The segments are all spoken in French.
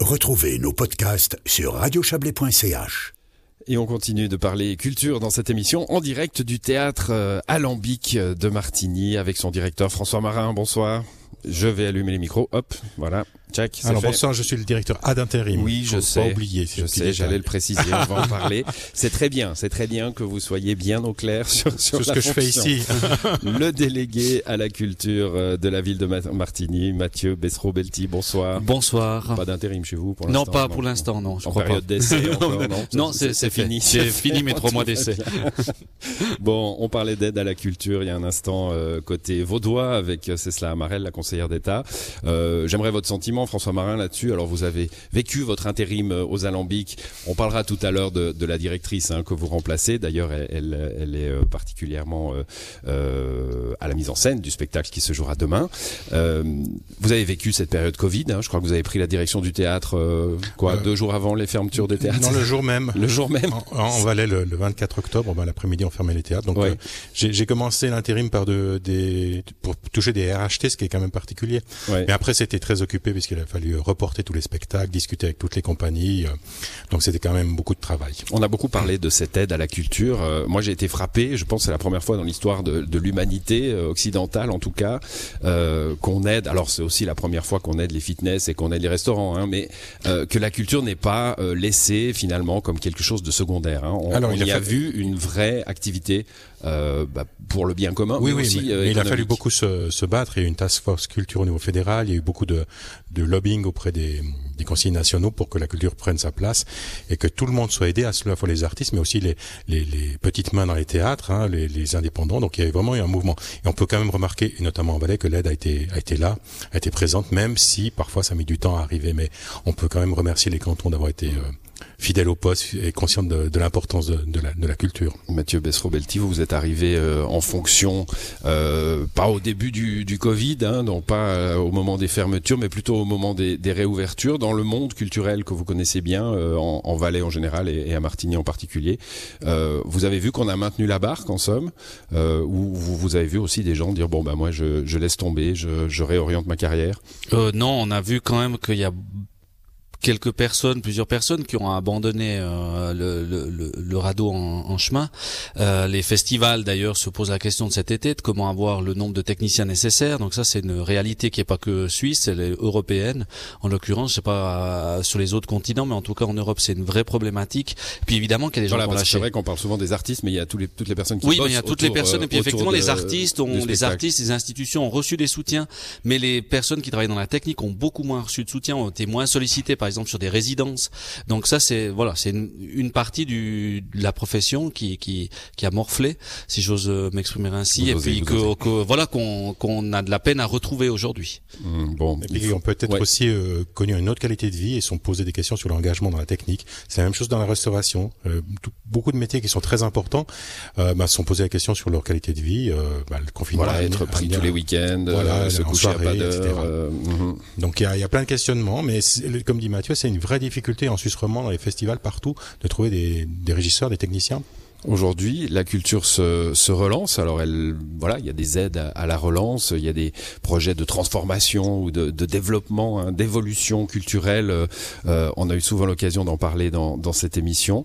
Retrouvez nos podcasts sur radiochablais.ch. Et on continue de parler culture dans cette émission en direct du théâtre euh, Alambic de Martigny avec son directeur François Marin. Bonsoir. Je vais allumer les micros. Hop, voilà. Check. Alors fait. bonsoir, je suis le directeur ad intérim. Oui, je Faut sais. Pas oublier. Je sais, j'allais le préciser, on va en parler. C'est très bien, c'est très bien que vous soyez bien au clair sur, ce la que je fais ici. Le délégué à la culture euh, de la ville de Ma- Martigny, Mathieu Bessero-Belti, bonsoir. Bonsoir. Pas d'intérim chez vous pour Non, l'instant pas pour l'instant, non. Je En crois période pas. d'essai non Non, c'est fini. C'est fini mes trois mois d'essai. Bon, on parlait d'aide à la culture il y a un instant euh, côté vaudois avec euh, Cécile Amarel, la conseillère d'État. Euh, J'aimerais votre sentiment, François Marin, là-dessus. Alors, vous avez vécu votre intérim euh, aux Alambics. On parlera tout à l'heure de, de la directrice hein, que vous remplacez. D'ailleurs, elle, est euh, particulièrement euh, euh, à la mise en scène du spectacle qui se jouera demain. Euh, vous avez vécu cette période Covid. Hein, je crois que vous avez pris la direction du théâtre quoi deux jours avant les fermetures des théâtres? Non, le jour même. Le jour même. En, en Valais, le, le 24 octobre, ben, l'après-midi, on fermait les théâtres. Donc, Ouais. j'ai commencé l'intérim par de, des, pour toucher des RHT, ce qui est quand même particulier. Ouais. Mais après, c'était très occupé puisqu'il a fallu reporter tous les spectacles, discuter avec toutes les compagnies. euh, donc, c'était quand même beaucoup de travail. On a beaucoup parlé de cette aide à la culture. Euh, moi, j'ai été frappé. Je pense que c'est la première fois dans l'histoire de, de l'humanité euh, occidentale, en tout cas, euh, qu'on aide. Alors, c'est aussi la première fois qu'on aide les fitness et qu'on aide les restaurants, hein, mais euh, que la culture n'est pas laissée finalement comme quelque chose de secondaire. Hein. On, Alors, on il a y a vu une vraie activité euh, bah, pour le bien commun, Oui, mais oui, aussi mais, euh, mais il a fallu beaucoup se, se battre. Il y a eu une task force culture au niveau fédéral. Il y a eu beaucoup de, de lobbying auprès des, des nationaux pour que la culture prenne sa place et que tout le monde soit aidé, à la fois les artistes, mais aussi les, petites mains dans les théâtres, hein, les, indépendants. Donc il y a vraiment eu un mouvement. Et on peut quand même remarquer, et notamment en Valais, que l'aide a été, a été là, a été présente, même si parfois ça a mis du temps à arriver. Mais on peut quand même remercier les cantons d'avoir été euh, fidèles au poste et conscients de, de l'importance de, de, la, de la culture. Mathieu Bessero-Belti, vous vous êtes arrivé euh, en fonction, euh, pas au début du, du Covid, hein, donc pas euh, au moment des fermetures, mais plutôt au moment des, des réouvertures, dans le monde culturel que vous connaissez bien, euh, en, en Valais en général et, et à Martigny en particulier. Euh, vous avez vu qu'on a maintenu la barque, en somme, euh, ou vous, vous avez vu aussi des gens dire, bon, bah moi, je, je laisse tomber, je, je réoriente ma carrière? Euh, non, on a vu quand même qu'il y a quelques personnes, plusieurs personnes qui ont abandonné euh, le, le, le, radeau en, en chemin. Euh, les festivals d'ailleurs se posent la question de cet été de comment avoir le nombre de techniciens nécessaires. Donc ça c'est une réalité qui est pas que suisse, elle est européenne. En l'occurrence, je sais pas euh, sur les autres continents, mais en tout cas en Europe c'est une vraie problématique. Puis évidemment qu'il y a des gens Voilà, c'est vrai qu'on parle souvent des artistes, mais il y a tous les, toutes les personnes qui Oui, mais il y a toutes les autour, personnes euh, et puis effectivement de- les artistes ont les artistes, les institutions ont reçu des soutiens, mais les personnes qui travaillent dans la technique ont beaucoup moins reçu de soutien, ont été moins sollicitées par exemple sur des résidences. Donc ça c'est voilà, c'est une, une partie du de la profession qui qui qui a morflé, si j'ose euh, m'exprimer ainsi, Vous et osez, puis que, que- voilà qu'on qu'on a de la peine à retrouver aujourd'hui. Hum, bon, Et puis faut- on peut peut-être ouais. aussi euh, connu une autre qualité de vie et sont posés des questions sur l'engagement dans la technique. C'est la même chose dans la restauration. Euh, tout- beaucoup de métiers qui sont très importants euh, bah, sont posés la question sur leur qualité de vie. Euh, bah, le confinement. Voilà, être pris tous à- les week-ends, Voilà, euh, se à pas soirée, d'heure. euh, mhm. Donc il y a, il y a plein de questionnements, mais comme dit Mathieu, c'est une vraie difficulté en Suisse romande, dans les festivals partout, de trouver des, régisseurs, des techniciens? Aujourd'hui, la culture se, relance. Alors, voilà, il y a des aides à, la relance, il y a des projets de transformation ou de, développement, hein, d'évolution culturelle. Euh, on a eu souvent l'occasion d'en parler dans cette émission.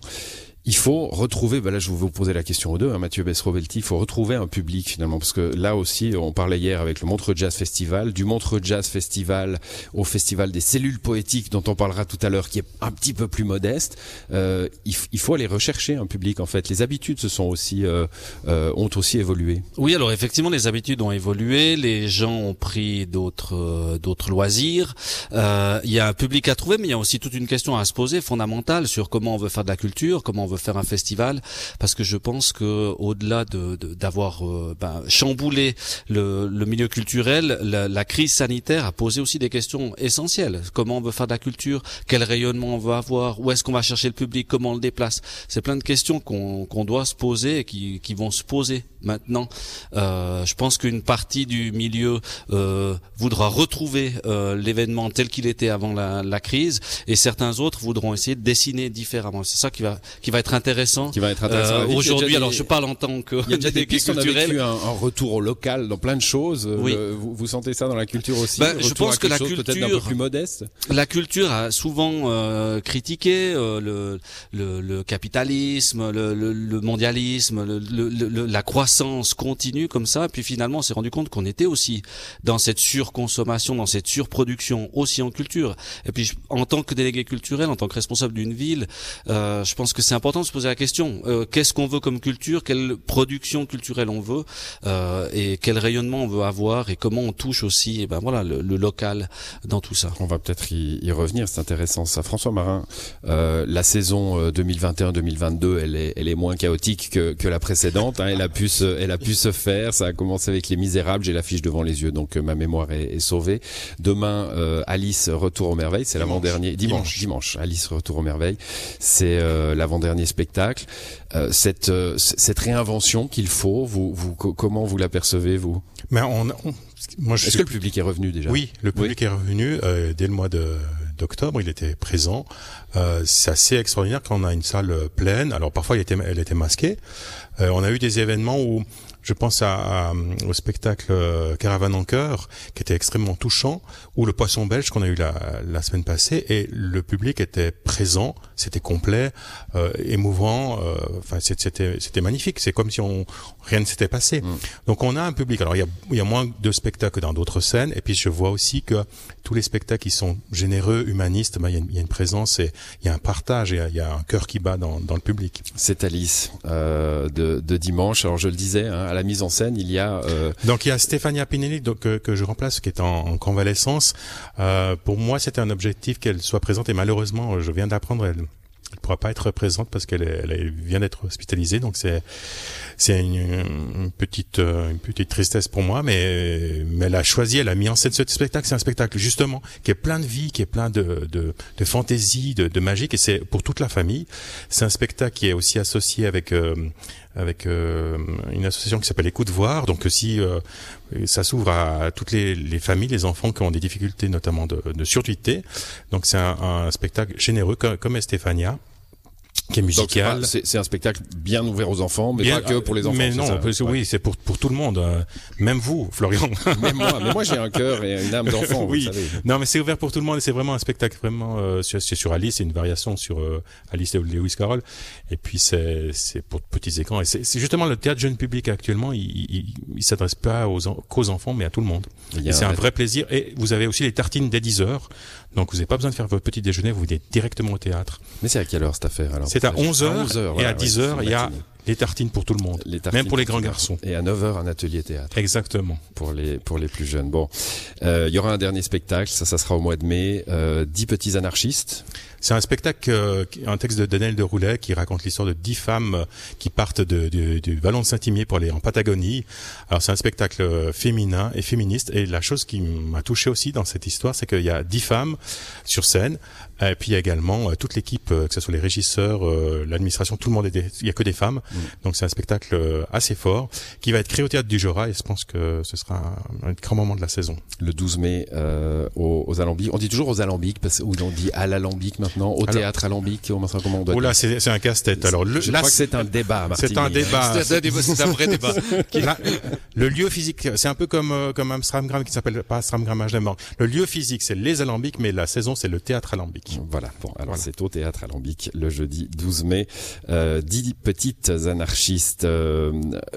Il faut retrouver, ben là je vais vous poser la question aux deux, hein, Mathieu Bessrovelti, il faut retrouver un public finalement, parce que là aussi, on parlait hier avec le Montreux Jazz Festival, du Montreux Jazz Festival au Festival des cellules poétiques dont on parlera tout à l'heure, qui est un petit peu plus modeste. Euh, il faut aller rechercher un public en fait. Les habitudes se sont aussi euh, euh, ont aussi évolué. Oui, alors effectivement, les habitudes ont évolué, les gens ont pris d'autres euh, d'autres loisirs. Euh, Il y a un public à trouver, mais il y a aussi toute une question à se poser fondamentale sur comment on veut faire de la culture, comment on veut faire un festival, parce que je pense que au-delà de d'avoir euh, ben, chamboulé le, milieu culturel, la, la crise sanitaire a posé aussi des questions essentielles. Comment on veut faire de la culture? Quel rayonnement on veut avoir? Où est-ce qu'on va chercher le public? Comment on le déplace? C'est plein de questions qu'on qu'on doit se poser et qui, qui vont se poser maintenant. Euh, je pense qu'une partie du milieu euh, voudra retrouver euh, l'événement tel qu'il était avant la, la, crise, et certains autres voudront essayer de dessiner différemment. C'est ça qui va qui va être intéressant. Qui va être intéressant. Euh, aujourd'hui, alors je parle en tant que il y a déjà des culturel. Un, un retour au local dans plein de choses. Oui. vous, vous, sentez ça dans la culture aussi ben, Je pense que la culture peut-être un peu plus modeste. La culture a souvent euh, critiqué euh, le, le, le, capitalisme, le, le mondialisme, la croissance continue comme ça. Et puis finalement, on s'est rendu compte qu'on était aussi dans cette surconsommation, dans cette surproduction, aussi en culture. Et puis en tant que délégué culturel, en tant que responsable d'une ville, euh, je pense que c'est important de se poser la question euh, qu'est-ce qu'on veut comme culture, quelle production culturelle on veut, euh, et quel rayonnement on veut avoir, et comment on touche aussi, et eh ben voilà, le, le local dans tout ça. On va peut-être y, y, revenir. C'est intéressant ça. François Marin, euh, la saison 2021-2022, euh, elle est, elle est moins chaotique que, que la précédente. Hein. Elle a pu se, elle a pu se faire. Ça a commencé avec Les Misérables. J'ai l'affiche devant les yeux, donc euh, ma mémoire est, est sauvée. Demain, euh, Alice Retour aux merveilles. C'est l'avant-dernier. Dimanche, dimanche, Alice Retour aux merveilles. C'est euh, spectacle. cette, cette réinvention qu'il faut, vous, vous, comment vous l'apercevez vous? Mais on, on moi, Est-ce que le public est revenu déjà? Oui, le public est revenu dès le mois de d'octobre, il était présent. Euh, c'est assez extraordinaire quand on a une salle pleine. Alors parfois, elle était, elle était masquée. Euh, on a eu des événements où je pense à, au spectacle euh, Caravane en cœur, qui était extrêmement touchant, ou le Poisson belge qu'on a eu la, la, semaine passée, et le public était présent, c'était complet, euh, émouvant, euh, enfin c'était c'était magnifique. C'est comme si on rien ne s'était passé. Mm. Donc on a un public. Alors il y a, il y a moins de spectacles que dans d'autres scènes, et puis je vois aussi que tous les spectacles qui sont généreux, humanistes, ben, il, y a une, il, y a une, présence et il y a un partage, et il y a un cœur qui bat dans, dans le public. C'est Alice de, de, dimanche. Alors je le disais. Hein, la mise en scène, il y a euh... donc il y a Stéphania Pinelli donc que, je remplace qui est en, en convalescence. Euh, pour moi, c'était un objectif qu'elle soit présente et malheureusement, je viens d'apprendre elle elle pourra pas être présente parce qu'elle elle vient d'être hospitalisée. Donc c'est c'est une, une, petite euh, une petite tristesse pour moi mais mais elle a choisi elle a mis en scène ce spectacle. C'est un spectacle justement qui est plein de vie qui est plein de de, de fantaisie de, de magique et c'est pour toute la famille. C'est un spectacle qui est aussi associé avec euh, avec euh, une association qui s'appelle Écoute Voir. Donc si euh, ça s'ouvre à toutes les, les, familles, les enfants qui ont des difficultés notamment de, de surdité. Donc c'est un, un, spectacle généreux comme, comme Estefania qui est musical. C'est un spectacle bien ouvert aux enfants, mais pas que pour les enfants. Mais non, oui, c'est pour pour tout le monde. Euh, même vous, Florian. Même moi, mais moi j'ai un cœur et une âme d'enfant. oui. Vous savez. Non, mais c'est ouvert pour tout le monde et c'est vraiment un spectacle vraiment. Euh, c'est sur Alice, c'est une variation sur euh, Alice et Lewis Carroll. Et puis c'est c'est pour petits écrans et c'est justement le théâtre jeune public actuellement. Il il, il s'adresse pas aux qu'aux enfants, mais à tout le monde. Et c'est un vrai plaisir. Et vous avez aussi les tartines dès 10 heures. Donc vous n'avez pas besoin de faire votre petit déjeuner, vous venez directement au théâtre. Mais c'est à quelle heure cette affaire alors? C'est à 11h, et à 10h, il y a les tartines pour tout le monde, même pour les grands garçons. Et à 9h, un atelier théâtre. Exactement. Pour les, pour les plus jeunes. Bon, euh, il y aura un dernier spectacle, ça, ça sera au mois de mai, euh, 10 petits anarchistes. C'est un spectacle, euh, un texte de Daniel de Roulet qui raconte l'histoire de dix femmes euh, qui partent de, de, du vallon de Saint-Imier pour aller en Patagonie. Alors c'est un spectacle euh, féminin et féministe. Et la chose qui m'a touché aussi dans cette histoire, c'est qu'il y a dix femmes sur scène. Et puis il y a également toute l'équipe, que ce soit les régisseurs, l'administration, tout le monde est des, il y a que des femmes. Mmh. Donc c'est un spectacle assez fort qui va être créé au théâtre du Jura et je pense que ce sera un, un grand moment de la saison. Le 12 mai euh, aux, aux Alambics. On dit toujours aux Alambics parce ou on dit à l'alambic maintenant au théâtre alambic au comment on doit oh là c'est un casse-tête. Alors le, je là, crois que c'est un débat c'est un débat c'est un vrai débat. Là, le lieu physique c'est un peu comme euh, comme Amstramgram qui s'appelle pas Amstramgram le lieu physique c'est les alambics mais la saison c'est le théâtre alambic. Voilà. Bon alors voilà. c'est au théâtre alambic le jeudi 12 mai. Euh, dix petites anarchistes euh,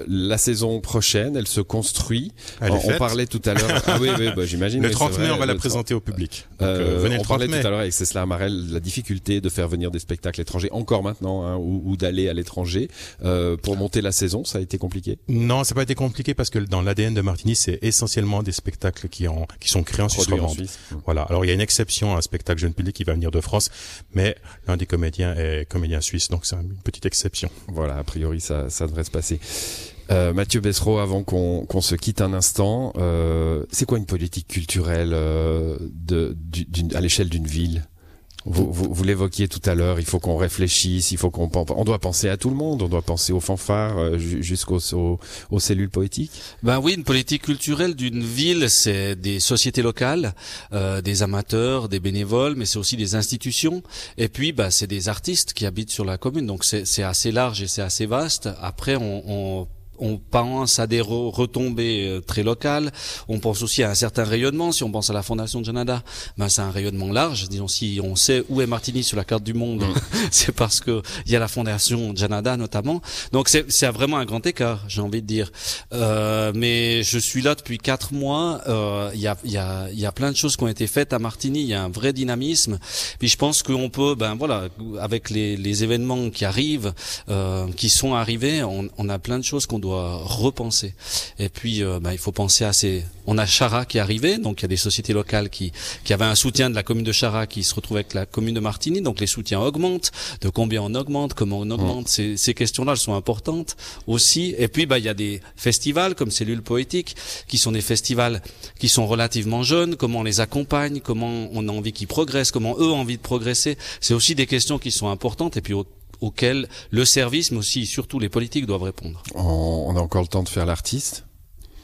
la saison prochaine elle se construit. Elle on, on parlait tout à l'heure. Ah oui oui bah, j'imagine le 30 mai on va la présenter au public. Donc, euh, venez on parlait tout à l'heure avec Cécile Amarel la difficulté de faire venir des spectacles étrangers encore maintenant hein, ou, ou d'aller à l'étranger euh, pour monter la saison. Ça a été compliqué? Non ça n'a pas été compliqué parce que dans l'ADN de Martigny c'est essentiellement des spectacles qui ont qui sont créés en Suisse romande. Voilà. Alors il y a une exception à un spectacle jeune public qui va venir de France mais l'un des comédiens est comédien suisse donc c'est une petite exception. Voilà a ça, devrait se passer. Euh, Mathieu Bessereau, avant qu'on qu se quitte un instant, euh, c'est quoi une politique culturelle euh, à l'échelle d'une ville? Vous, vous, vous l'évoquiez tout à l'heure, il faut qu'on réfléchisse, il faut qu'on on doit penser à tout le monde, on doit penser aux fanfares euh, jusqu'aux aux, cellules poétiques. Ben oui, une politique culturelle d'une ville, c'est des sociétés locales, euh, des amateurs, des bénévoles, mais c'est aussi des institutions. Et puis, bah, c'est des artistes qui habitent sur la commune, donc c'est assez large et c'est assez vaste. Après, on, on on pense à des retombées euh, très locales. On pense aussi à un certain rayonnement. Si on pense à la fondation de Janada, ben c'est un rayonnement large. Disons, si on sait où est Martigny sur la carte du monde, c'est parce que il y a la fondation Janada notamment. Donc c'est vraiment un grand écart, j'ai envie de dire. Euh, mais je suis là depuis quatre mois. Euh, il y, a, y, a, y a plein de choses qui ont été faites à Martigny. Il y a un vrai dynamisme. Puis je pense qu'on peut, ben voilà, avec les, les événements qui arrivent, euh, qui sont arrivés, on, on a plein de choses qu'on doit repenser. Et puis, euh, bah, il faut penser à ces. On a Chara qui est arrivé, donc il y a des sociétés locales qui qui avaient un soutien de la commune de Chara qui se retrouve avec la commune de Martigny, donc les soutiens augmentent. De combien on augmente, comment on augmente, ces, ces questions-là, elles sont importantes aussi. Et puis, bah, il y a des festivals comme Cellule Poétique, qui sont des festivals qui sont relativement jeunes. Comment on les accompagne, comment on a envie qu'ils progressent, comment eux ont envie de progresser. C'est aussi des questions qui sont importantes. Et puis auxquels le service, mais aussi surtout les politiques doivent répondre. On a encore le temps de faire l'artiste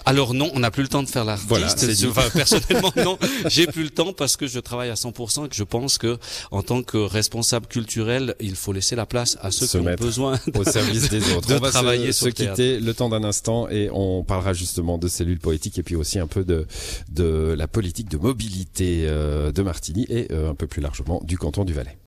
alors non, on n'a plus le temps de faire l'artiste. Voilà, enfin, personnellement non, j'ai plus le temps parce que je travaille à 100% et que je pense que en tant que responsable culturel, il faut laisser la place à ceux qui ont besoin au service des autres. De on va travailler se, se quitter le temps d'un instant et on parlera justement de cellules poétiques et puis aussi un peu de de la politique de mobilité euh, de Martigny et euh, un peu plus largement du canton du Valais.